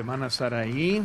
Hermana ahí.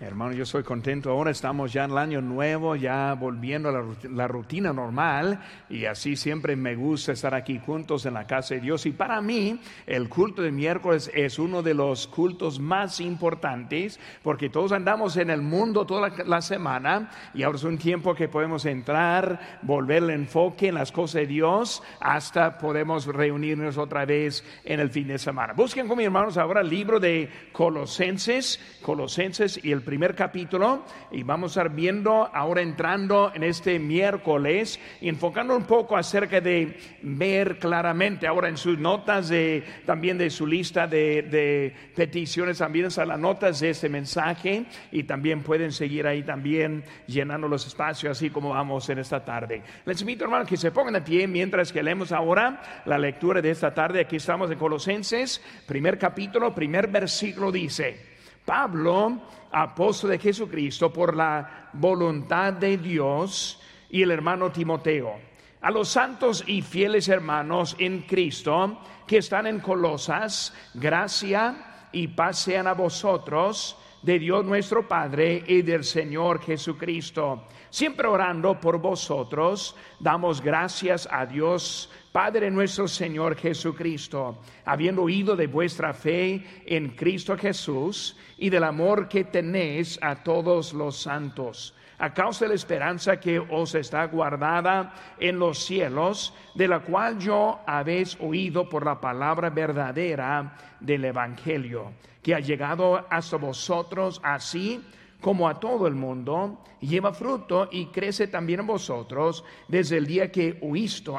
Hermano, yo soy contento. Ahora estamos ya en el año nuevo, ya volviendo a la rutina normal. Y así siempre me gusta estar aquí juntos en la casa de Dios. Y para mí, el culto de miércoles es uno de los cultos más importantes, porque todos andamos en el mundo toda la, semana. Y ahora es un tiempo que podemos entrar, volver el enfoque en las cosas de Dios, hasta podemos reunirnos otra vez en el fin de semana. Busquen con mis hermanos ahora el libro de Colosenses, Colosenses y el primer capítulo y vamos a estar viendo ahora entrando en este miércoles y enfocando un poco acerca de ver claramente ahora en sus notas de también de su lista de, peticiones también están las notas de este mensaje y también pueden seguir ahí también llenando los espacios así como vamos en esta tarde. Les invito hermanos que se pongan de pie mientras que leemos ahora la lectura de esta tarde. Aquí estamos en Colosenses, primer capítulo, primer versículo dice. Pablo, apóstol de Jesucristo, por la voluntad de Dios, y el hermano Timoteo. A los santos y fieles hermanos en Cristo que están en Colosas, gracia y paz sean a vosotros de Dios nuestro Padre y del Señor Jesucristo. Siempre orando por vosotros, damos gracias a Dios Padre nuestro Señor Jesucristo, habiendo oído de vuestra fe en Cristo Jesús y del amor que tenéis a todos los santos, a causa de la esperanza que os está guardada en los cielos, de la cual yo habéis oído por la palabra verdadera del Evangelio, que ha llegado hasta vosotros así como a todo el mundo, lleva fruto y crece también en vosotros desde el día que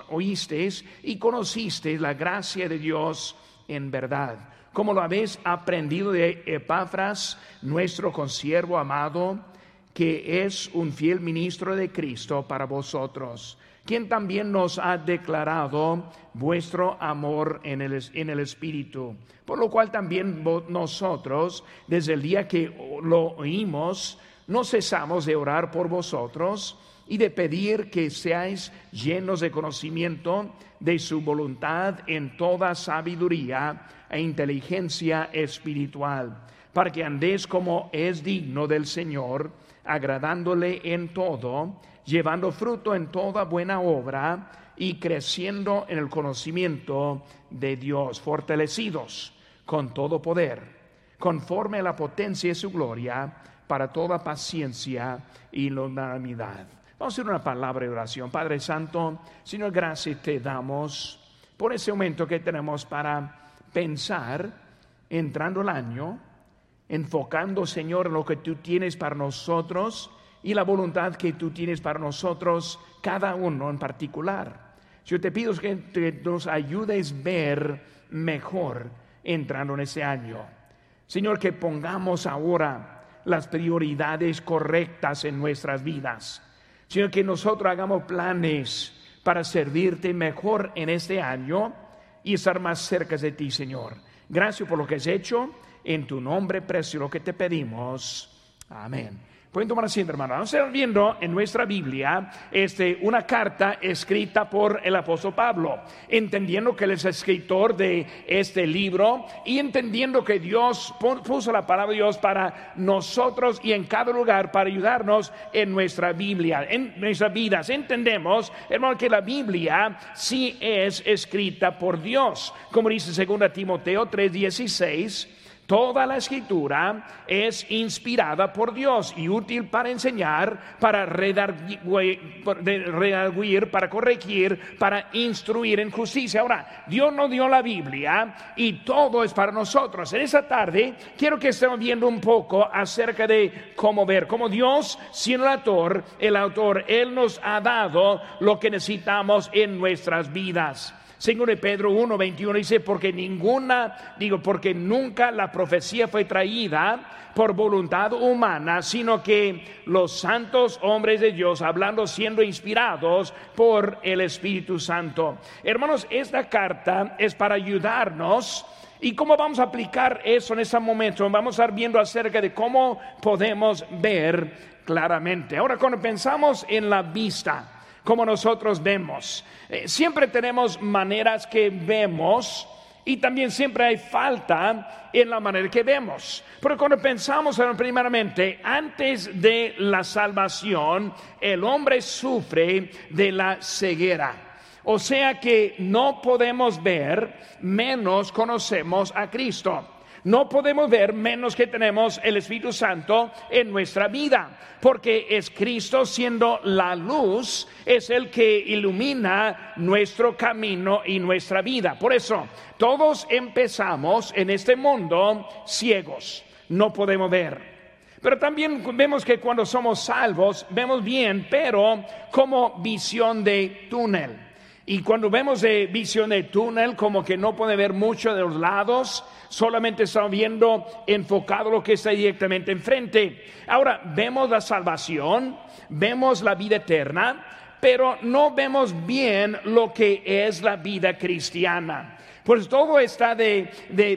oísteis y conocisteis la gracia de Dios en verdad. Como lo habéis aprendido de Epafras, nuestro consiervo amado, que es un fiel ministro de Cristo para vosotros quien también nos ha declarado vuestro amor en el, en el Espíritu. Por lo cual también nosotros, desde el día que lo oímos, no cesamos de orar por vosotros y de pedir que seáis llenos de conocimiento de su voluntad en toda sabiduría e inteligencia espiritual, para que andéis como es digno del Señor, agradándole en todo llevando fruto en toda buena obra y creciendo en el conocimiento de Dios, fortalecidos con todo poder, conforme a la potencia de su gloria, para toda paciencia y longanimidad. Vamos a hacer una palabra de oración. Padre Santo, Señor, gracias te damos por ese momento que tenemos para pensar, entrando el año, enfocando, Señor, en lo que tú tienes para nosotros y la voluntad que tú tienes para nosotros, cada uno en particular. Yo te pido que nos ayudes a ver mejor entrando en ese año. Señor, que pongamos ahora las prioridades correctas en nuestras vidas. Señor, que nosotros hagamos planes para servirte mejor en este año y estar más cerca de ti, Señor. Gracias por lo que has hecho. En tu nombre precioso lo que te pedimos. Amén. Pueden tomar asiento, hermano. Vamos a estar viendo en nuestra Biblia este, una carta escrita por el apóstol Pablo, entendiendo que él es escritor de este libro y entendiendo que Dios puso la palabra de Dios para nosotros y en cada lugar para ayudarnos en nuestra Biblia, en nuestras vidas. Entendemos, hermano, que la Biblia sí es escrita por Dios, como dice 2 Timoteo 3:16 Toda la escritura es inspirada por Dios y útil para enseñar, para redarguir, para corregir, para instruir en justicia. Ahora, Dios nos dio la Biblia y todo es para nosotros. En esta tarde quiero que estemos viendo un poco acerca de cómo ver, cómo Dios, siendo el autor, el autor, Él nos ha dado lo que necesitamos en nuestras vidas. Según Pedro 1, 21 dice, porque ninguna, digo, porque nunca la profecía fue traída por voluntad humana, sino que los santos hombres de Dios, hablando siendo inspirados por el Espíritu Santo. Hermanos, esta carta es para ayudarnos. ¿Y cómo vamos a aplicar eso en ese momento? Vamos a estar viendo acerca de cómo podemos ver claramente. Ahora, cuando pensamos en la vista, como nosotros vemos. Eh, siempre tenemos maneras que vemos Y también siempre hay falta en la manera que vemos. Pero cuando pensamos primeramente, antes de la salvación, el hombre sufre de la ceguera. O sea que no podemos ver menos conocemos a Cristo. No podemos ver menos que tenemos el Espíritu Santo en nuestra vida, porque es Cristo siendo la luz, es el que ilumina nuestro camino y nuestra vida. Por eso, todos empezamos en este mundo ciegos, no podemos ver. Pero también vemos que cuando somos salvos, vemos bien, pero como visión de túnel. Y cuando vemos de visión de túnel, como que no puede ver mucho de los lados, solamente estamos viendo enfocado lo que está directamente enfrente. Ahora, vemos la salvación, vemos la vida eterna, pero no vemos bien lo que es la vida cristiana. Pues todo está de,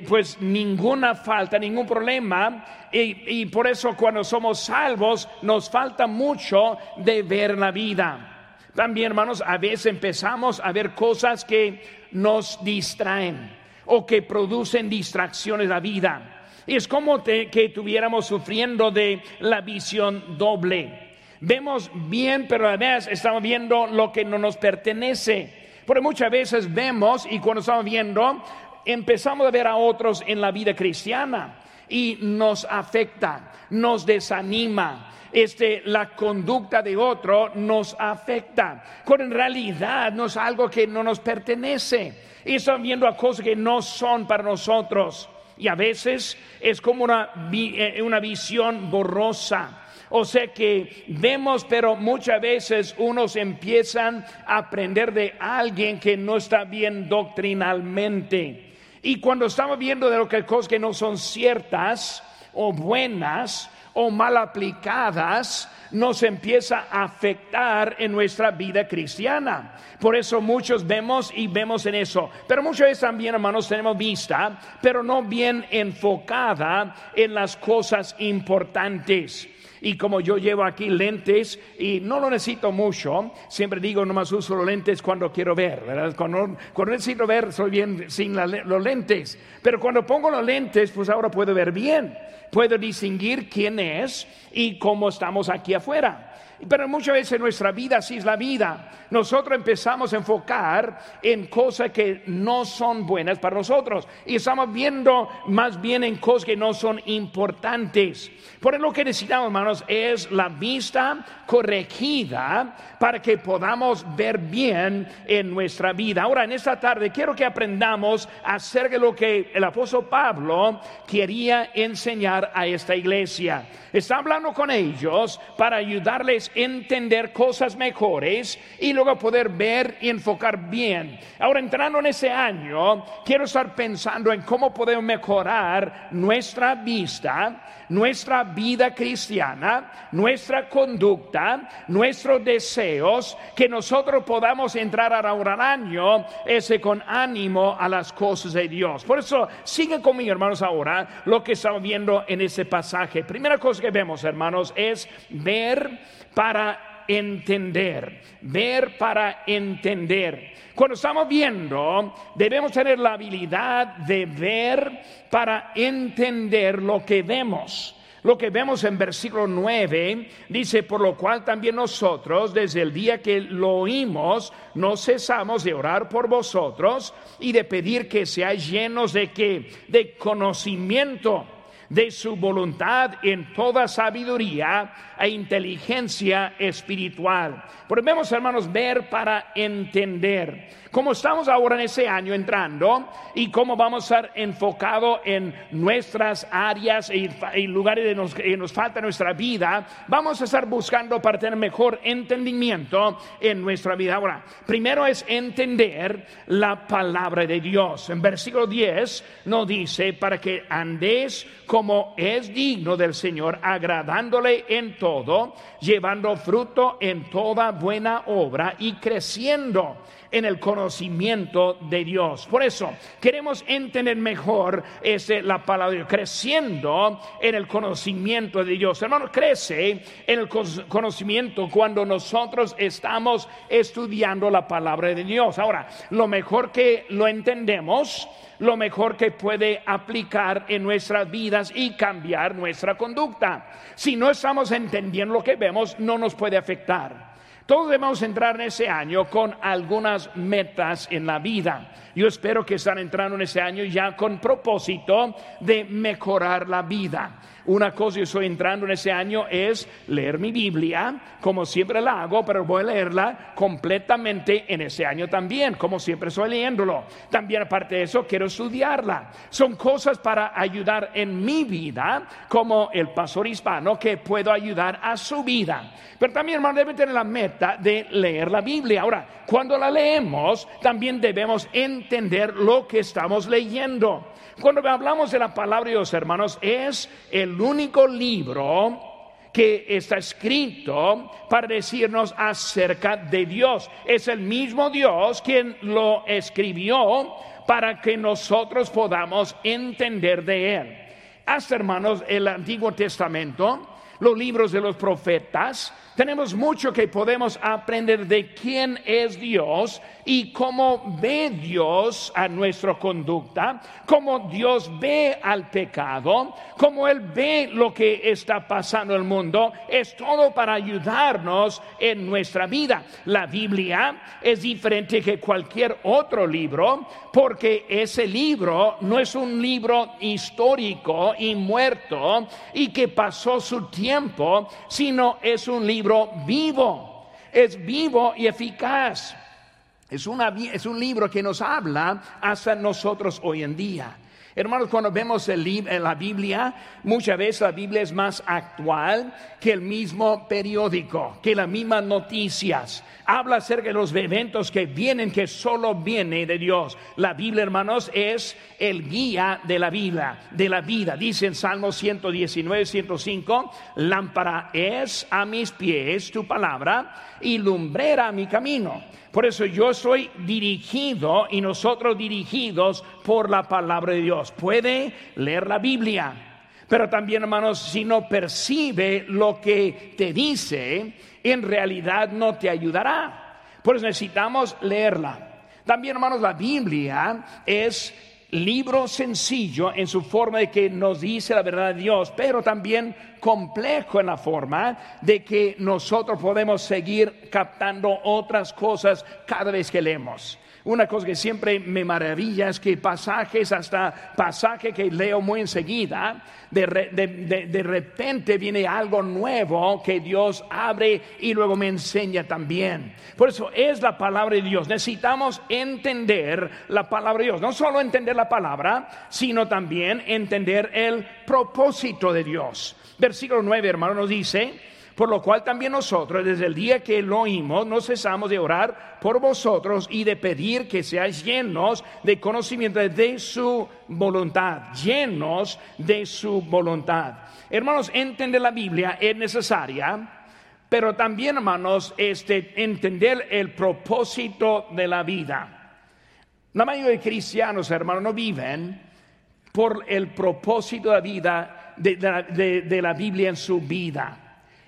pues ninguna falta, ningún problema. Y, y por eso cuando somos salvos nos falta mucho de ver la vida. También, hermanos, a veces empezamos a ver cosas que nos distraen o que producen distracciones a la vida. Y es como que estuviéramos sufriendo de la visión doble. Vemos bien, pero a veces estamos viendo lo que no nos pertenece. Porque muchas veces vemos y cuando estamos viendo, empezamos a ver a otros en la vida cristiana y nos afecta, nos desanima, este, la conducta de otro nos afecta, cuando en realidad no es algo que no nos pertenece. Y estamos viendo a cosas que no son para nosotros. Y a veces es como una, eh, una visión borrosa. O sea que vemos, pero muchas veces unos empiezan a aprender de alguien que no está bien doctrinalmente. Y cuando estamos viendo de lo que cosas que no son ciertas o buenas, o mal aplicadas nos empieza a afectar en nuestra vida cristiana. Por eso muchos vemos y vemos en eso. Pero muchas veces también, hermanos, tenemos vista, pero no bien enfocada en las cosas importantes. Y como yo llevo aquí lentes y no lo necesito mucho, siempre digo, nomás uso los lentes cuando quiero ver, ¿verdad? Cuando, necesito ver, soy bien sin los lentes. Pero cuando pongo los lentes, pues ahora puedo ver bien. Puedo distinguir quién es y cómo estamos aquí afuera. Pero muchas veces nuestra vida así es la vida. Nosotros empezamos a enfocar en cosas que no son buenas para nosotros y estamos viendo más bien en cosas que no son importantes. Por eso lo que necesitamos, hermanos, es la vista corregida para que podamos ver bien en nuestra vida. Ahora, en esta tarde quiero que aprendamos acerca de lo que el apóstol Pablo quería enseñar a esta iglesia. Está hablando con ellos para ayudarles entender cosas mejores y luego poder ver y enfocar bien. Ahora, entrando en ese año, quiero estar pensando en cómo podemos mejorar nuestra vista, nuestra vida cristiana, nuestra conducta, nuestros deseos, que nosotros podamos entrar a un año ese con ánimo a las cosas de Dios. Por eso, sigue conmigo, hermanos, ahora lo que estamos viendo en ese pasaje. Primera cosa que vemos, hermanos, es ver para entender, ver para entender. Cuando estamos viendo, debemos tener la habilidad de ver para entender lo que vemos. Lo que vemos en versículo 9 dice, por lo cual también nosotros, desde el día que lo oímos, no cesamos de orar por vosotros y de pedir que seáis llenos de qué? De conocimiento de su voluntad en toda sabiduría e inteligencia espiritual. Podemos, hermanos, ver para entender. Como estamos ahora en ese año entrando y cómo vamos a estar enfocados en nuestras áreas y, lugares que nos falta en nuestra vida, vamos a estar buscando para tener mejor entendimiento en nuestra vida. Ahora, primero es entender la palabra de Dios. En versículo 10 nos dice, para que andéis como como es digno del Señor, agradándole en todo, llevando fruto en toda buena obra y creciendo en el conocimiento de Dios. Por eso queremos entender mejor ese, la palabra de Dios, creciendo en el conocimiento de Dios. Hermano, crece en el conocimiento cuando nosotros estamos estudiando la palabra de Dios. Ahora, lo mejor que lo entendemos, lo mejor que puede aplicar en nuestras vidas y cambiar nuestra conducta. Si no estamos entendiendo lo que vemos, no nos puede afectar. Todos debemos entrar en ese año con algunas metas en la vida. Yo espero que están entrando en ese año ya con propósito de mejorar la vida. Una cosa yo estoy entrando en ese año es leer mi Biblia, como siempre la hago, pero voy a leerla completamente en ese año también, como siempre estoy leyéndolo. También aparte de eso, quiero estudiarla. Son cosas para ayudar en mi vida, como el pastor hispano, que puedo ayudar a su vida. Pero también, hermano, debe tener la meta de leer la Biblia. Ahora, cuando la leemos, también debemos entender lo que estamos leyendo. Cuando hablamos de la palabra de Dios, hermanos, es el único libro que está escrito para decirnos acerca de Dios. Es el mismo Dios quien lo escribió para que nosotros podamos entender de Él. Hasta hermanos, el Antiguo Testamento, los libros de los profetas, tenemos mucho que podemos aprender de quién es Dios y cómo ve Dios a nuestra conducta, cómo Dios ve al pecado, cómo Él ve lo que está pasando en el mundo. Es todo para ayudarnos en nuestra vida. La Biblia es diferente que cualquier otro libro porque ese libro no es un libro histórico y muerto y que pasó su tiempo, sino es un libro vivo. Es vivo y eficaz. Es, es un libro que nos habla hasta nosotros hoy en día. Hermanos, cuando vemos el la Biblia, muchas veces la Biblia es más actual que el mismo periódico, que las mismas noticias. Habla acerca de los eventos que vienen, que solo viene de Dios. La Biblia, hermanos, es el guía de la vida, de la vida. Dice en Salmo 119, 105, lámpara es a mis pies tu palabra y lumbrera mi camino. Por eso yo soy dirigido y nosotros dirigidos por la palabra de Dios. Puede leer la Biblia, pero también hermanos, si no percibe lo que te dice, en realidad no te ayudará. Por eso necesitamos leerla. También hermanos, la Biblia es libro sencillo en su forma de que nos dice la verdad de Dios, pero también complejo en la forma de que nosotros podemos seguir captando otras cosas cada vez que leemos. Una cosa que siempre me maravilla es que pasajes, hasta pasaje que leo muy enseguida, de, de, repente viene algo nuevo que Dios abre y luego me enseña también. Por eso es la palabra de Dios. Necesitamos entender la palabra de Dios. No solo entender la palabra, sino también entender el propósito de Dios. Versículo 9, hermano, nos dice por lo cual también nosotros, desde el día que lo oímos, no cesamos de orar por vosotros y de pedir que seáis llenos de conocimiento de su voluntad, llenos de su voluntad. Hermanos, entender la Biblia es necesaria, pero también, hermanos, este, entender el propósito de la vida. La mayoría de cristianos, hermanos, no viven por el propósito de la vida de la Biblia en su vida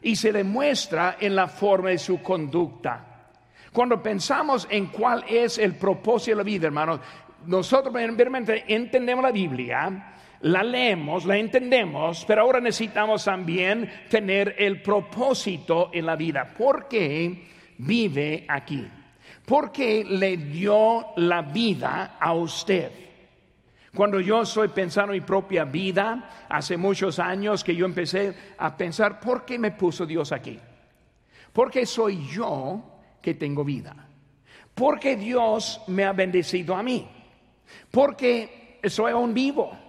y se demuestra en la forma de su conducta. Cuando pensamos en cuál es el propósito de la vida, hermanos, nosotros realmente entendemos la Biblia, la leemos, la entendemos, pero ahora necesitamos también tener el propósito en la vida. ¿Por qué vive aquí? ¿Por qué le dio la vida a usted? Cuando yo estoy pensando en mi propia vida, hace muchos años que yo empecé a pensar, ¿por qué me puso Dios aquí? ¿Por qué soy yo que tengo vida? ¿Por qué Dios me ha bendecido a mí? Porque soy aún vivo.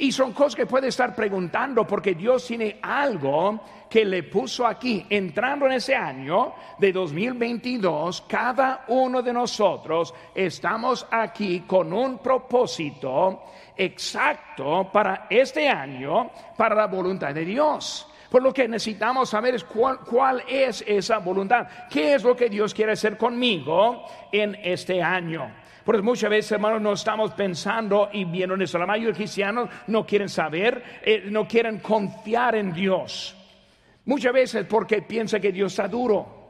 Y son cosas que puede estar preguntando porque Dios tiene algo que le puso aquí. Entrando en ese año de 2022, cada uno de nosotros estamos aquí con un propósito exacto para este año, para la voluntad de Dios. Por lo que necesitamos saber es cuál, es esa voluntad. ¿Qué es lo que Dios quiere hacer conmigo en este año? Porque muchas veces, hermanos, no estamos pensando y viendo en eso. La mayoría de cristianos no quieren saber, eh, no quieren confiar en Dios. Muchas veces porque piensa que Dios está duro.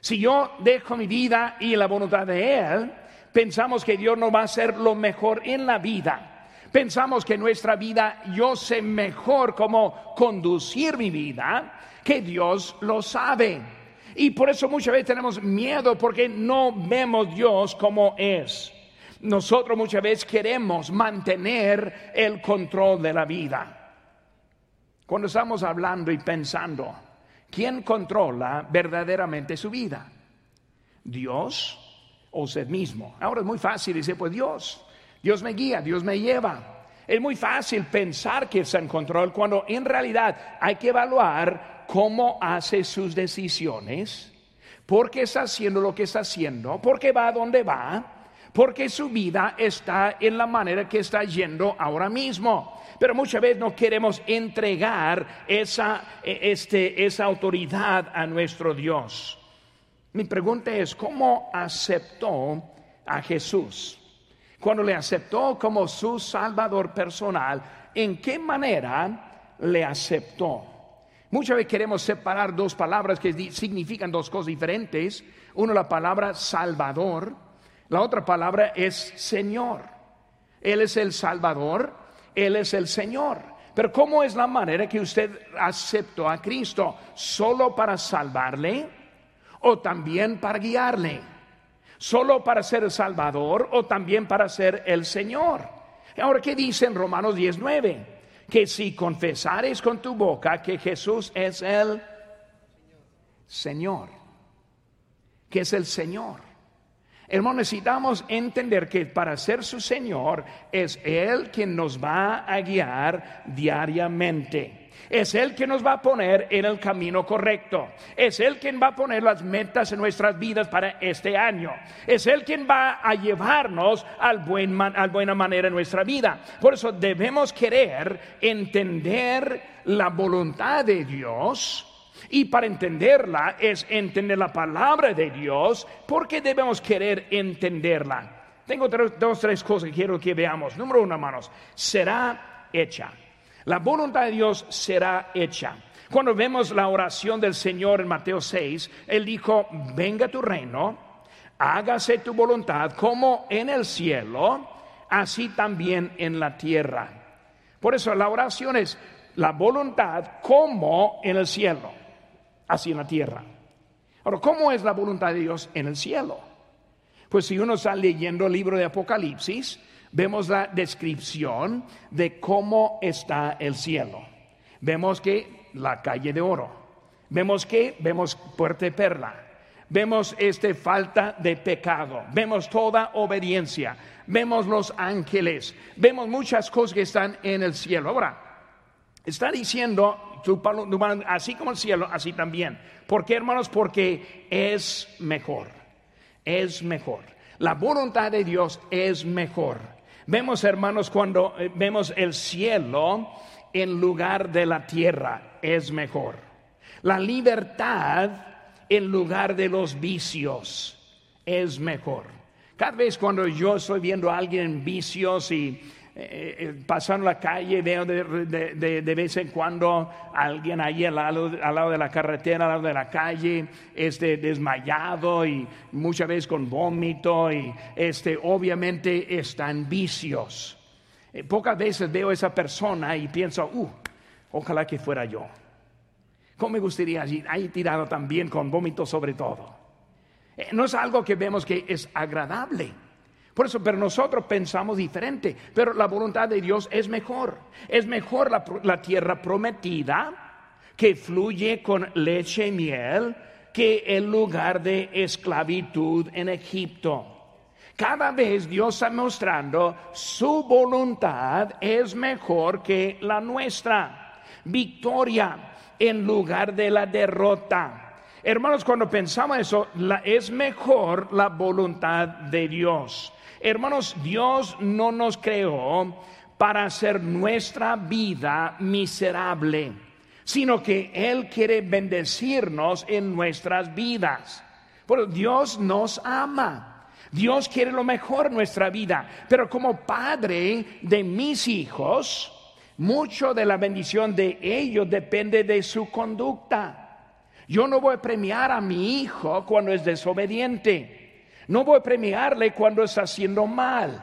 Si yo dejo mi vida y la voluntad de Él, pensamos que Dios no va a hacer lo mejor en la vida. Pensamos que nuestra vida, yo sé mejor cómo conducir mi vida, que Dios lo sabe. Y por eso muchas veces tenemos miedo porque no vemos Dios como es. Nosotros muchas veces queremos mantener el control de la vida. Cuando estamos hablando y pensando, ¿quién controla verdaderamente su vida? ¿Dios o usted mismo? Ahora es muy fácil decir, pues Dios. Dios me guía, Dios me lleva. Es muy fácil pensar que está en control cuando en realidad hay que evaluar cómo hace sus decisiones, por qué está haciendo lo que está haciendo, por qué va a donde va, porque su vida está en la manera que está yendo ahora mismo. Pero muchas veces no queremos entregar esa, este, esa autoridad a nuestro Dios. Mi pregunta es, ¿cómo aceptó a Jesús? Cuando le aceptó como su Salvador personal, ¿en qué manera le aceptó? Muchas veces queremos separar dos palabras que significan dos cosas diferentes. Una la palabra Salvador, la otra palabra es Señor. Él es el Salvador, Él es el Señor. Pero ¿cómo es la manera que usted aceptó a Cristo? ¿Solo para salvarle o también para guiarle? Solo para ser el Salvador o también para ser el Señor. Ahora, ¿qué dice en Romanos 19? Que si confesares con tu boca que Jesús es el Señor, que es el Señor. Hermanos, necesitamos entender que para ser su Señor es Él quien nos va a guiar diariamente. Es Él quien nos va a poner en el camino correcto. Es Él quien va a poner las metas en nuestras vidas para este año. Es Él quien va a llevarnos al buen buena manera en nuestra vida. Por eso debemos querer entender la voluntad de Dios. Y para entenderla es entender la palabra de Dios, porque debemos querer entenderla. Tengo dos, tres cosas que quiero que veamos. Número uno, hermanos, será hecha. La voluntad de Dios será hecha. Cuando vemos la oración del Señor en Mateo 6, Él dijo, venga tu reino, hágase tu voluntad como en el cielo, así también en la tierra. Por eso la oración es la voluntad como en el cielo, así en la tierra. Ahora, ¿cómo es la voluntad de Dios en el cielo? Pues si uno está leyendo el libro de Apocalipsis, vemos la descripción de cómo está el cielo. Vemos que la calle de oro. Vemos que vemos puerta de perla. Vemos este falta de pecado. Vemos toda obediencia. Vemos los ángeles. Vemos muchas cosas que están en el cielo. Ahora, está diciendo así como el cielo, así también. ¿Por qué, hermanos? Porque es mejor. Es mejor. La voluntad de Dios es mejor. Vemos, hermanos, cuando eh, vemos el cielo en lugar de la tierra, es mejor. La libertad en lugar de los vicios es mejor. Cada vez cuando yo estoy viendo a alguien en vicios y eh, eh, pasando la calle, veo de, vez en cuando alguien ahí al lado, de la carretera, al lado de la calle, este, desmayado y muchas veces con vómito y este, obviamente están vicios. Eh, pocas veces veo a esa persona y pienso, uh, ojalá que fuera yo. ¿Cómo me gustaría ahí tirado también con vómito sobre todo? no es algo que vemos que es agradable. Por eso, pero nosotros pensamos diferente, pero la voluntad de Dios es mejor. Es mejor la, tierra prometida que fluye con leche y miel que el lugar de esclavitud en Egipto. Cada vez Dios está mostrando su voluntad es mejor que la nuestra. Victoria en lugar de la derrota. Hermanos, cuando pensamos eso, es mejor la voluntad de Dios. Hermanos, Dios no nos creó para hacer nuestra vida miserable, sino que Él quiere bendecirnos en nuestras vidas. Pero Dios nos ama. Dios quiere lo mejor en nuestra vida, pero como padre de mis hijos, mucho de la bendición de ellos depende de su conducta. Yo no voy a premiar a mi hijo cuando es desobediente. No voy a premiarle cuando está haciendo mal.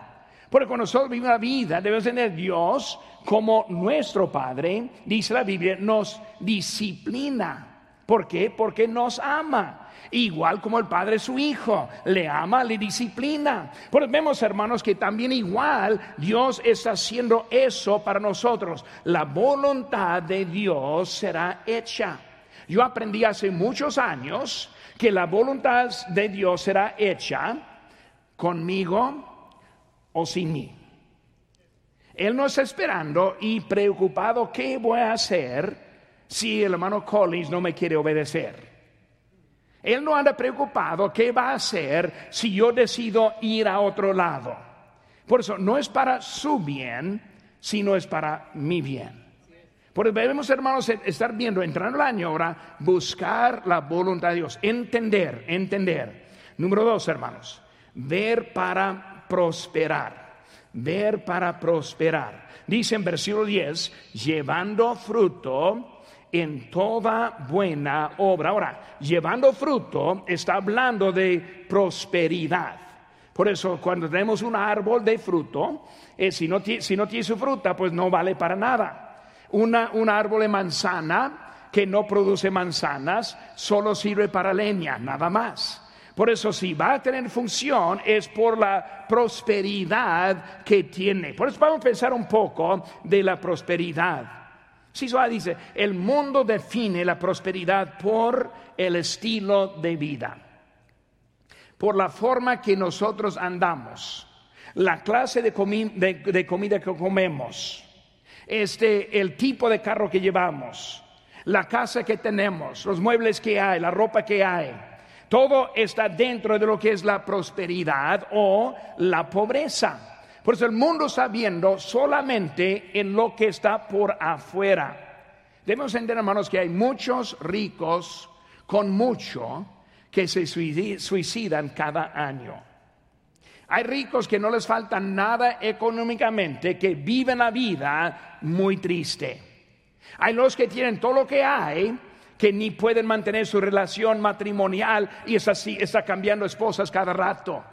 Porque cuando nosotros vivimos la vida, debemos tener Dios como nuestro Padre, dice la Biblia, nos disciplina. ¿Por qué? Porque nos ama. Igual como el padre su hijo, le ama, le disciplina. Pues vemos, hermanos, que también igual Dios está haciendo eso para nosotros. La voluntad de Dios será hecha. Yo aprendí hace muchos años que la voluntad de Dios será hecha conmigo o sin mí. Él no está esperando y preocupado qué voy a hacer si el hermano Collins no me quiere obedecer. Él no anda preocupado qué va a hacer si yo decido ir a otro lado. Por eso no es para su bien, sino es para mi bien. Por eso debemos, hermanos, estar viendo, entrando el año ahora, buscar la voluntad de Dios, entender, entender. Número dos, hermanos, ver para prosperar, ver para prosperar. Dice en versículo 10, llevando fruto en toda buena obra. Ahora, llevando fruto está hablando de prosperidad. Por eso cuando tenemos un árbol de fruto, eh, si, no, si, no, tiene su fruta, pues no vale para nada. Una, un árbol de manzana que no produce manzanas solo sirve para leña, nada más. Por eso si va a tener función es por la prosperidad que tiene. Por eso vamos a pensar un poco de la prosperidad. Sisua dice, el mundo define la prosperidad por el estilo de vida, por la forma que nosotros andamos, la clase de, comida que comemos, este, el tipo de carro que llevamos, la casa que tenemos, los muebles que hay, la ropa que hay. Todo está dentro de lo que es la prosperidad o la pobreza. Por eso el mundo está viendo solamente en lo que está por afuera. Debemos entender, hermanos, que hay muchos ricos con mucho que se suicidan cada año. Hay ricos que no les falta nada económicamente, que viven la vida muy triste. Hay los que tienen todo lo que hay, que ni pueden mantener su relación matrimonial y es así, está cambiando esposas cada rato.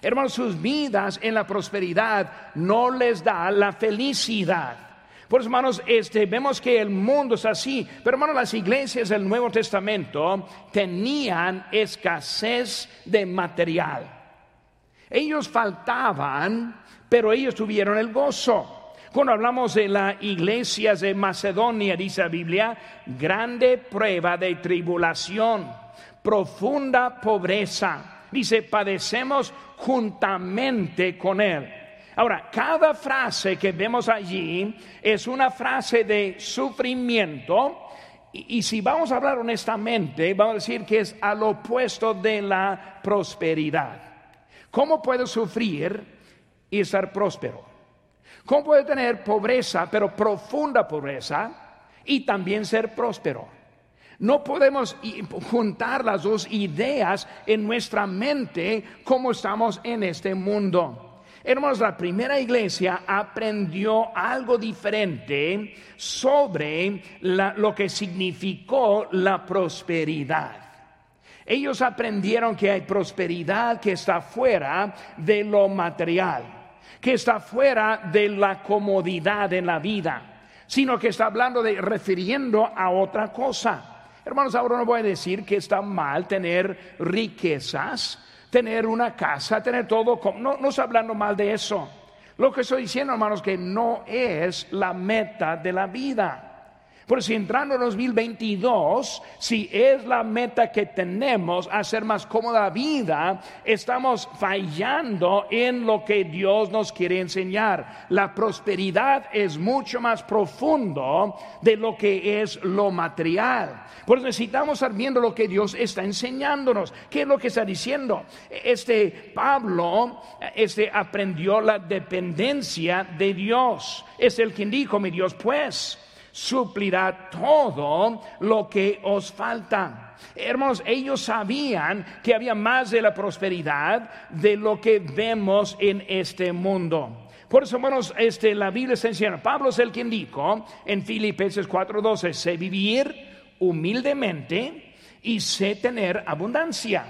Hermanos, sus vidas en la prosperidad no les da la felicidad. Por eso, hermanos, este, vemos que el mundo es así. Pero, hermanos, las iglesias del Nuevo Testamento tenían escasez de material. Ellos faltaban, pero ellos tuvieron el gozo. Cuando hablamos de las iglesias de Macedonia, dice la Biblia, grande prueba de tribulación, profunda pobreza dice, padecemos juntamente con Él. Ahora, cada frase que vemos allí es una frase de sufrimiento. Y, si vamos a hablar honestamente, vamos a decir que es al opuesto de la prosperidad. ¿Cómo puedo sufrir y estar próspero? ¿Cómo puedo tener pobreza, pero profunda pobreza, y también ser próspero? No podemos juntar las dos ideas en nuestra mente como estamos en este mundo. Hermanos, la primera iglesia aprendió algo diferente sobre lo que significó la prosperidad. Ellos aprendieron que hay prosperidad que está fuera de lo material, que está fuera de la comodidad en la vida, sino que está hablando de refiriendo a otra cosa. Hermanos, ahora no voy a decir que está mal tener riquezas, tener una casa, tener todo. No, no estoy hablando mal de eso. Lo que estoy diciendo, hermanos, que no es la meta de la vida. Por si entrando en 2022, si es la meta que tenemos, hacer más cómoda vida, estamos fallando en lo que Dios nos quiere enseñar. La prosperidad es mucho más profundo de lo que es lo material. Por eso necesitamos estar viendo lo que Dios está enseñándonos. ¿Qué es lo que está diciendo? Este Pablo este, aprendió la dependencia de Dios. Es el quien dijo, mi Dios, pues suplirá todo lo que os falta. Hermanos, ellos sabían que había más de la prosperidad de lo que vemos en este mundo. Por eso, hermanos, este, la Biblia está enseñando. Pablo es el quien dijo en Filipenses 4:12, sé vivir humildemente y sé tener abundancia.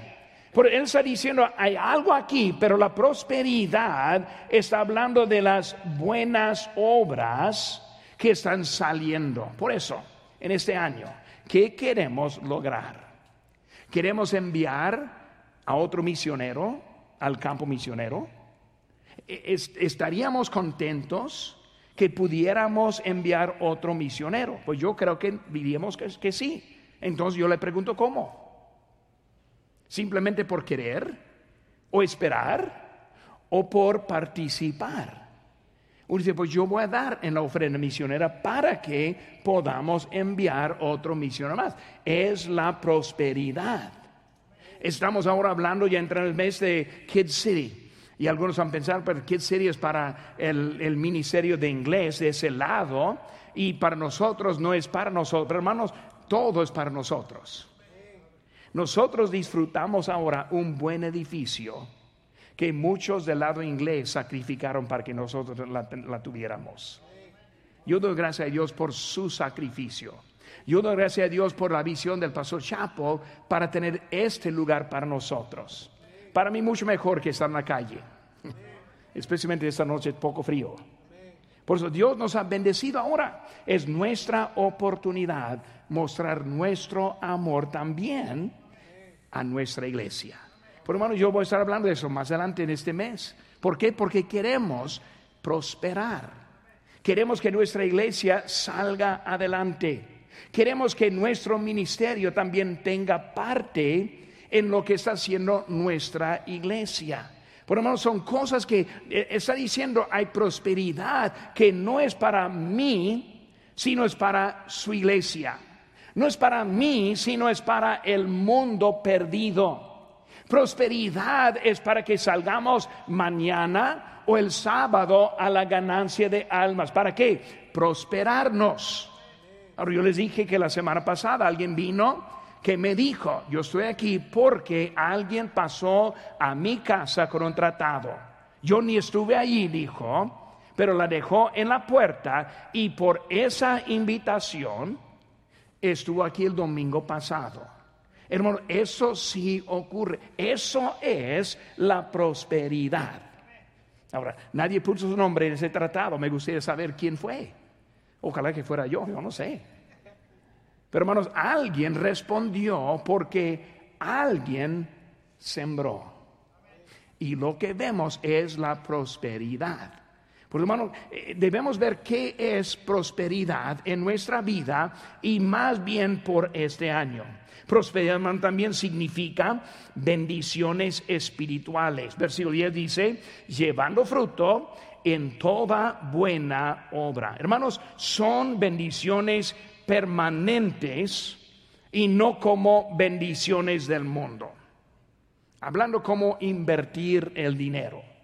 Por él está diciendo, hay algo aquí, pero la prosperidad está hablando de las buenas obras que están saliendo. Por eso, en este año, ¿qué queremos lograr? ¿Queremos enviar a otro misionero al campo misionero? E-, ¿Estaríamos contentos que pudiéramos enviar otro misionero? Pues yo creo que diríamos que, que sí. Entonces yo le pregunto, ¿cómo? ¿Simplemente por querer? ¿O esperar? ¿O por participar? Uno dice, pues yo voy a dar en la ofrenda misionera para que podamos enviar otro misionero más. Es la prosperidad. Estamos ahora hablando, ya entra en el mes de Kid City. Y algunos van a pensar, pero Kid City es para el, el ministerio de inglés de ese lado. Y para nosotros no es para nosotros. Hermanos, todo es para nosotros. Nosotros disfrutamos ahora un buen edificio que muchos del lado inglés sacrificaron para que nosotros la, tuviéramos. Yo doy gracias a Dios por su sacrificio. Yo doy gracias a Dios por la visión del pastor Chapo para tener este lugar para nosotros. Para mí mucho mejor que estar en la calle, especialmente esta noche es poco frío. Por eso Dios nos ha bendecido ahora. Es nuestra oportunidad mostrar nuestro amor también a nuestra iglesia. Por hermano, yo voy a estar hablando de eso más adelante en este mes. ¿Por qué? Porque queremos prosperar. Queremos que nuestra iglesia salga adelante. Queremos que nuestro ministerio también tenga parte en lo que está haciendo nuestra iglesia. Por hermano, son cosas que eh, está diciendo hay prosperidad que no es para mí, sino es para su iglesia. No es para mí, sino es para el mundo perdido. Prosperidad es para que salgamos mañana o el sábado a la ganancia de almas. ¿Para qué? Prosperarnos. Ahora yo les dije que la semana pasada alguien vino que me dijo, yo estoy aquí porque alguien pasó a mi casa con un tratado. Yo ni estuve allí, dijo, pero la dejó en la puerta y por esa invitación estuvo aquí el domingo pasado. Hermano, eso sí ocurre. Eso es la prosperidad. Ahora, nadie puso su nombre en ese tratado. Me gustaría saber quién fue. Ojalá que fuera yo, yo no sé. Pero hermanos, alguien respondió porque alguien sembró. Y lo que vemos es la prosperidad. Por hermano, eh, debemos ver qué es prosperidad en nuestra vida y más bien por este año. Prosperidad también significa bendiciones espirituales. Versículo 10 dice, llevando fruto en toda buena obra. Hermanos, son bendiciones permanentes y no como bendiciones del mundo. Hablando cómo invertir el dinero.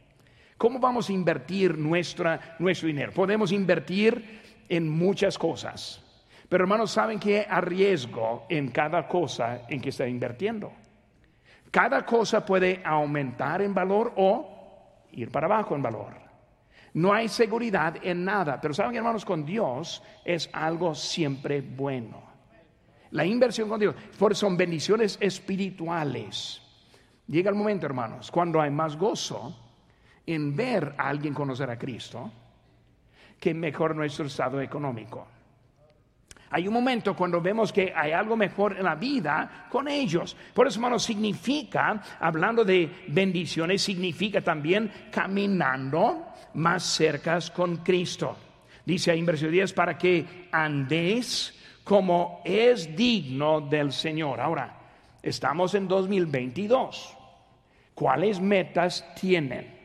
¿Cómo vamos a invertir nuestro dinero? Podemos invertir en muchas cosas. Pero hermanos, saben que hay riesgo en cada cosa en que está invirtiendo. Cada cosa puede aumentar en valor o ir para abajo en valor. No hay seguridad en nada, pero saben hermanos, con Dios es algo siempre bueno. La inversión con Dios, son bendiciones espirituales. Llega el momento, hermanos, cuando hay más gozo en ver a alguien conocer a Cristo que mejor nuestro estado económico. Hay un momento cuando vemos que hay algo mejor en la vida con ellos. Por eso, hermano, significa, hablando de bendiciones, significa también caminando más cerca con Cristo. Dice ahí en versículo 10, para que andéis como es digno del Señor. Ahora, estamos en 2022. ¿Cuáles metas tienen?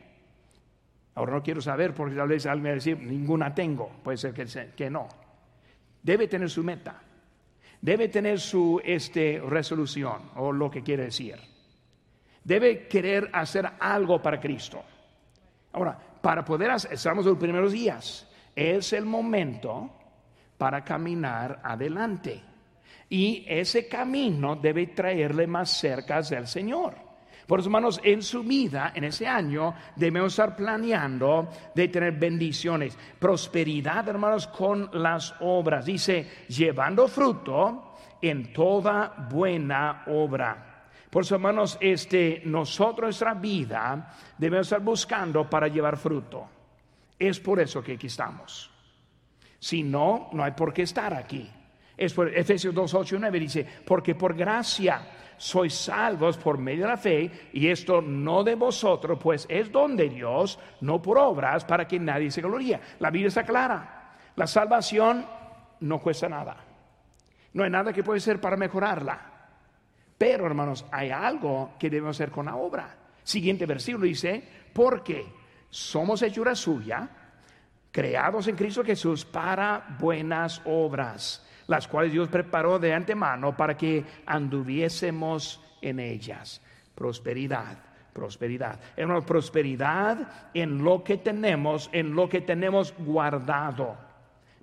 Ahora no quiero saber porque tal vez alguien va a decir, ninguna tengo. Puede ser que, que no. Debe tener su meta. Debe tener su este, resolución o lo que quiere decir. Debe querer hacer algo para Cristo. Ahora, para poder hacer, estamos en los primeros días, es el momento para caminar adelante. Y ese camino debe traerle más cerca del Señor. Por eso, hermanos, en su vida, en ese año, debemos estar planeando de tener bendiciones, prosperidad, hermanos, con las obras. Dice, llevando fruto en toda buena obra. Por eso, hermanos, este, nosotros, nuestra vida, debemos estar buscando para llevar fruto. Es por eso que aquí estamos. Si no, no hay por qué estar aquí. Es por Efesios 2, 8 y 9 dice, porque por gracia sois salvos por medio de la fe, y esto no de vosotros, pues es don de Dios, no por obras, para que nadie se gloríe. La Biblia está clara. La salvación no cuesta nada. No hay nada que puede ser para mejorarla. Pero, hermanos, hay algo que debemos hacer con la obra. Siguiente versículo dice, porque somos hechura suya, creados en Cristo Jesús para buenas obras las cuales Dios preparó de antemano para que anduviésemos en ellas. Prosperidad, prosperidad. Prosperidad en lo que tenemos, en lo que tenemos guardado.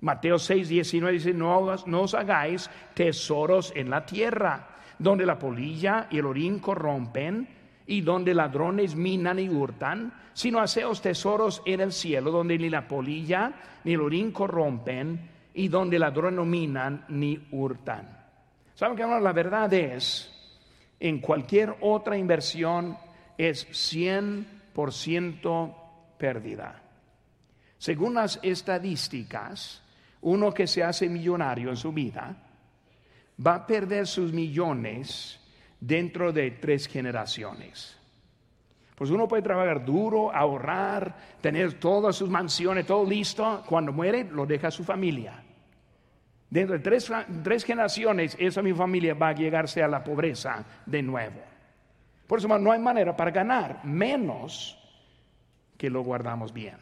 Mateo 6, 19 dice, no, no os hagáis tesoros en la tierra, donde la polilla y el orín corrompen y donde ladrones minan y hurtan, sino haceos tesoros en el cielo, donde ni la polilla ni el orín corrompen y donde ladrones no minan ni hurtan. ¿Saben que la verdad es, en cualquier otra inversión es 100% pérdida. Según las estadísticas, uno que se hace millonario en su vida va a perder sus millones dentro de tres generaciones. Pues uno puede trabajar duro, ahorrar, tener todas sus mansiones, todo listo. Cuando muere, lo deja a su familia. Dentro de tres, generaciones, esa mi familia va a llegarse a la pobreza de nuevo. Por eso no hay manera para ganar, menos que lo guardamos bien,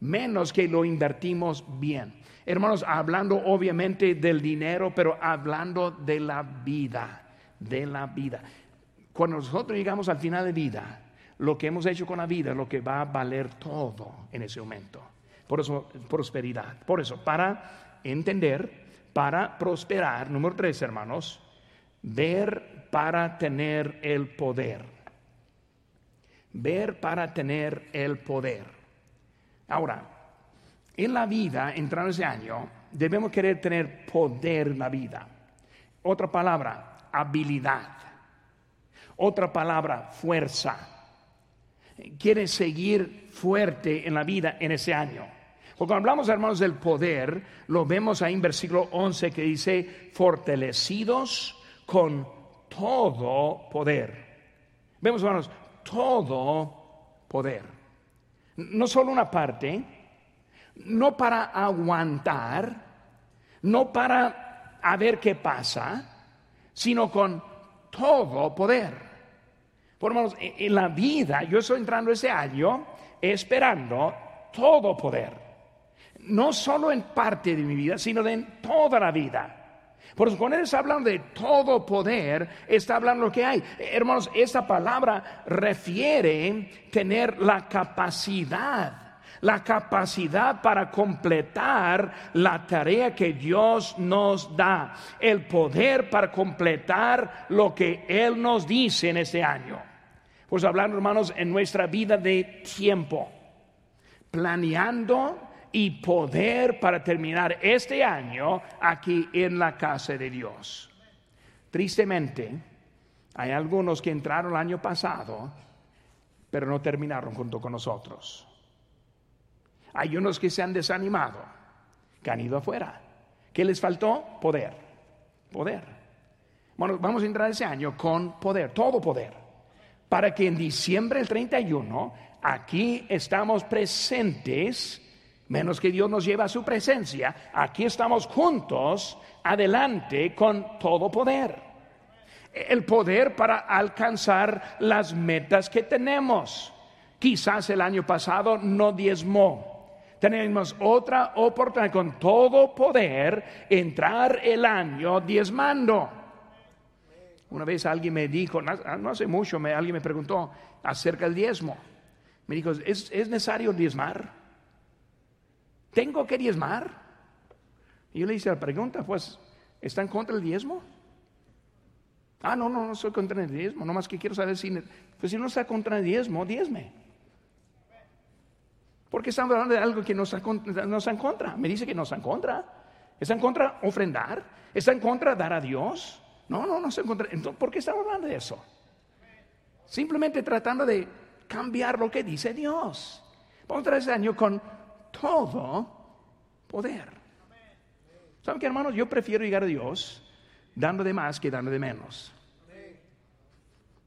menos que lo invertimos bien. Hermanos, hablando obviamente del dinero, pero hablando de la vida, de la vida. Cuando nosotros llegamos al final de vida, lo que hemos hecho con la vida lo que va a valer todo en ese momento. Por eso, prosperidad. Por eso, para entender para prosperar. Número tres, hermanos, ver para tener el poder. Ver para tener el poder. Ahora, en la vida, entrando ese año, debemos querer tener poder en la vida. Otra palabra, habilidad. Otra palabra, fuerza. Quiere seguir fuerte en la vida en ese año. Porque cuando hablamos, hermanos, del poder, lo vemos ahí en versículo 11 que dice, fortalecidos con todo poder. Vemos, hermanos, todo poder. No solo una parte, no para aguantar, no para ver qué pasa, sino con todo poder. Por hermanos, en la vida, yo estoy entrando ese año esperando todo poder no solo en parte de mi vida, sino en toda la vida. Por eso cuando él está hablando de todo poder, está hablando lo que hay. Hermanos, esta palabra refiere tener la capacidad, la capacidad para completar la tarea que Dios nos da, el poder para completar lo que Él nos dice en este año. Pues hablando, hermanos, en nuestra vida de tiempo, planeando y poder para terminar este año aquí en la casa de Dios. Tristemente, hay algunos que entraron el año pasado, pero no terminaron junto con nosotros. Hay unos que se han desanimado, que han ido afuera. ¿Qué les faltó? Poder. Poder. Bueno, vamos a entrar ese año con poder, todo poder, para que en diciembre del 31 aquí estamos presentes menos que Dios nos lleve a su presencia, aquí estamos juntos, adelante con todo poder. El poder para alcanzar las metas que tenemos. Quizás el año pasado no diezmó. Tenemos otra oportunidad con todo poder entrar el año diezmando. Una vez alguien me dijo, no hace mucho, alguien me preguntó acerca del diezmo. Me dijo, ¿es, ¿es necesario diezmar? ¿Tengo que diezmar? Y yo le hice la pregunta, pues, ¿están contra el diezmo? Ah, no, no, no soy contra el diezmo, nomás que quiero saber si, pues si no está contra el diezmo, diezme. Porque estamos hablando de algo que nos, nos en contra. Me dice que nos en contra. ¿Está en contra ofrendar? ¿Está en contra dar a Dios? No, no, no está en contra. Entonces, ¿por qué estamos hablando de eso? Simplemente tratando de cambiar lo que dice Dios. Vamos a traer ese año con todo poder. ¿Saben qué, hermanos? Yo prefiero llegar a Dios dando de más que dando de menos.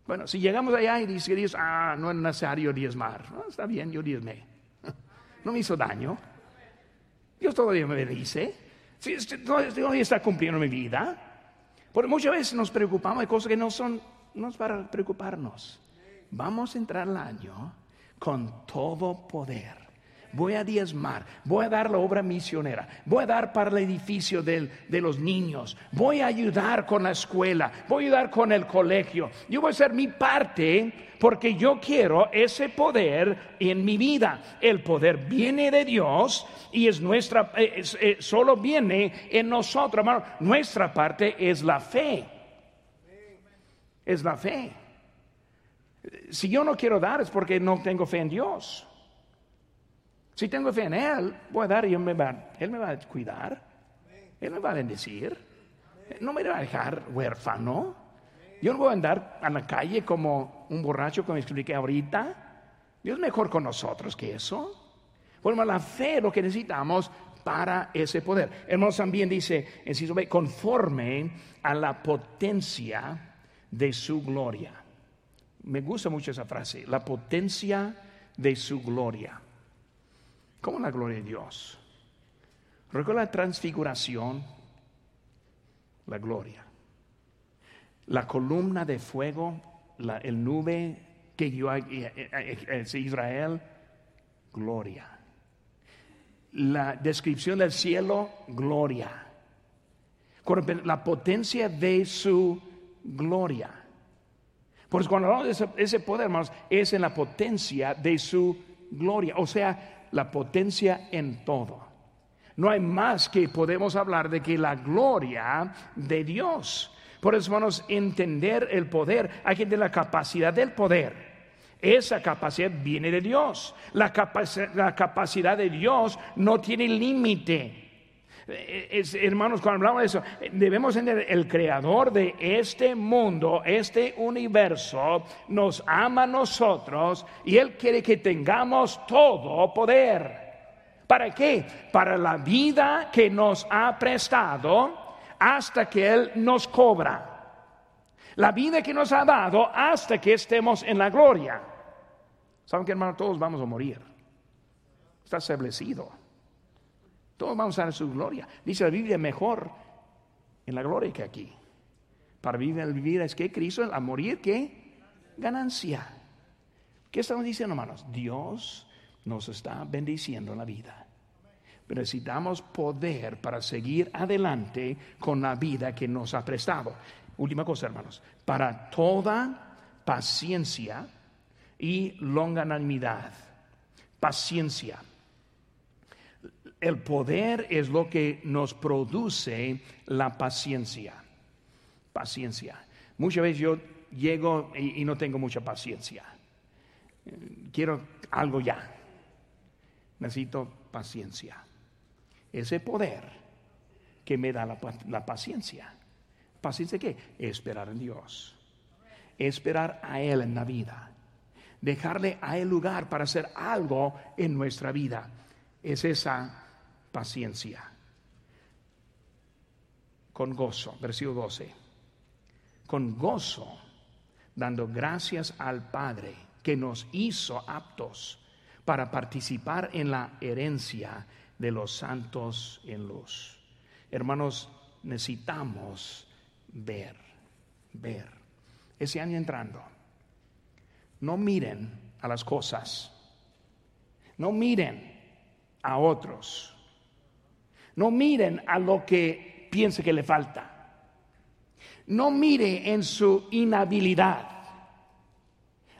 Bueno, si llegamos allá y dice Dios, ah, no es necesario diezmar. está bien, yo diezmé. No me hizo daño. Dios todavía me bendice. Todavía está cumpliendo mi vida. Porque muchas veces nos preocupamos de cosas que no son, no es para preocuparnos. Vamos a entrar al año con todo poder voy a diezmar, voy a dar la obra misionera, voy a dar para el edificio de los niños, voy a ayudar con la escuela, voy a ayudar con el colegio. Yo voy a hacer mi parte porque yo quiero ese poder en mi vida. El poder viene de Dios y es nuestra, eh, eh, solo viene en nosotros. Nuestra parte es la fe. Es la fe. Si yo no quiero dar es porque no tengo fe en Dios. Si tengo fe en Él, voy a dar y Él me va, a cuidar. Él me va a bendecir. No me va a dejar huérfano. Yo no voy a andar a la calle como un borracho, como expliqué ahorita. Dios es mejor con nosotros que eso. Bueno, la fe lo que necesitamos para ese poder. Hermanos, también dice, en conforme a la potencia de su gloria. Me gusta mucho esa frase, la potencia de su gloria. ¿Cómo la gloria de Dios? Recuerda la transfiguración, la gloria. La columna de fuego, el nube que guió a, Israel, gloria. La descripción del cielo, gloria. La potencia de su gloria. Pues cuando hablamos de ese, poder, hermanos, es en la potencia de su gloria. O sea, la potencia en todo. No hay más que podemos hablar de que la gloria de Dios. Por eso, hermanos, entender el poder, hay que tener la capacidad del poder. Esa capacidad viene de Dios. La, la capacidad de Dios no tiene límite. Eh, hermanos, cuando hablamos de eso, debemos entender, el creador de este mundo, este universo, nos ama a nosotros y Él quiere que tengamos todo poder. ¿Para qué? Para la vida que nos ha prestado hasta que Él nos cobra. La vida que nos ha dado hasta que estemos en la gloria. ¿Saben que hermanos? Todos vamos a morir. Está establecido. Todos vamos a dar su gloria. Dice la Biblia, mejor en la gloria que aquí. Para vivir, el vivir es que Cristo, a morir, ¿qué? Ganancia. ¿Qué estamos diciendo, hermanos? Dios nos está bendiciendo la vida. Pero necesitamos poder para seguir adelante con la vida que nos ha prestado. Última cosa, hermanos. Para toda paciencia y longanimidad. Paciencia el poder es lo que nos produce la paciencia. Paciencia. Muchas veces yo llego y, no tengo mucha paciencia. Quiero algo ya. Necesito paciencia. Ese poder que me da la, la paciencia. ¿Paciencia qué? Esperar en Dios. Esperar a Él en la vida. Dejarle a Él lugar para hacer algo en nuestra vida. Es esa paciencia. Con gozo, versículo 12. Con gozo, dando gracias al Padre que nos hizo aptos para participar en la herencia de los santos en luz. Hermanos, necesitamos ver, ver. Ese año entrando, no miren a las cosas, no miren a otros, no miren a lo que piense que le falta, no mire en su inhabilidad.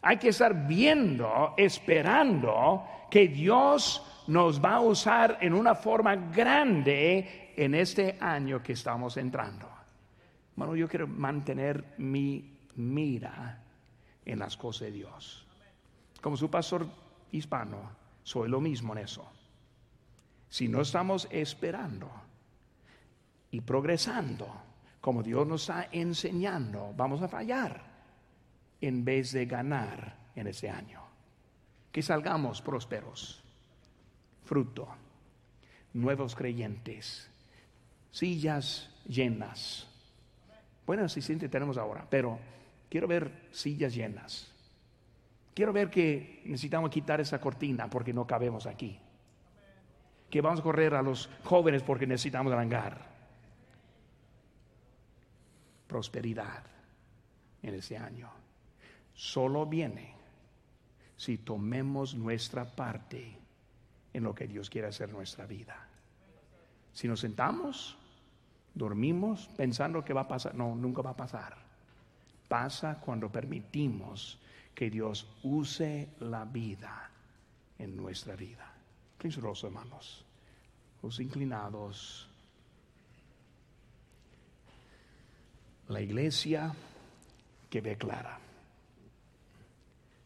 Hay que estar viendo, esperando que Dios nos va a usar en una forma grande en este año que estamos entrando. Bueno, yo quiero mantener mi mira en las cosas de Dios. Como su pastor hispano, soy lo mismo en eso. Si no estamos esperando y progresando como Dios nos está enseñando, vamos a fallar en vez de ganar en este año. Que salgamos prósperos, fruto, nuevos creyentes, sillas llenas. Bueno, si sí tenemos ahora, pero quiero ver sillas llenas. Quiero ver que necesitamos quitar esa cortina porque no cabemos aquí. Que vamos a correr a los jóvenes porque necesitamos arangar. Prosperidad en este año. Solo viene si tomemos nuestra parte en lo que Dios quiere hacer en nuestra vida. Si nos sentamos, dormimos pensando que va a pasar, no, nunca va a pasar. Pasa cuando permitimos que Dios use la vida en nuestra vida. Los hermanos, los inclinados. La iglesia que ve clara,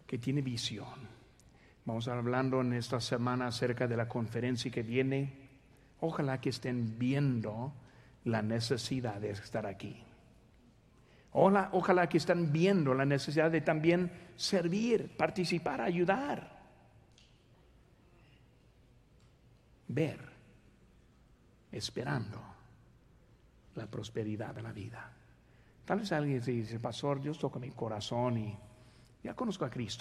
que tiene visión. Vamos a estar hablando en esta semana acerca de la conferencia que viene. Ojalá que estén viendo la necesidad de estar aquí. Ojalá, ojalá que estén viendo la necesidad de también servir, participar, ayudar. Ver, esperando la prosperidad de la vida. Tal vez alguien dice, pastor, Dios toca mi corazón y ya conozco a Cristo.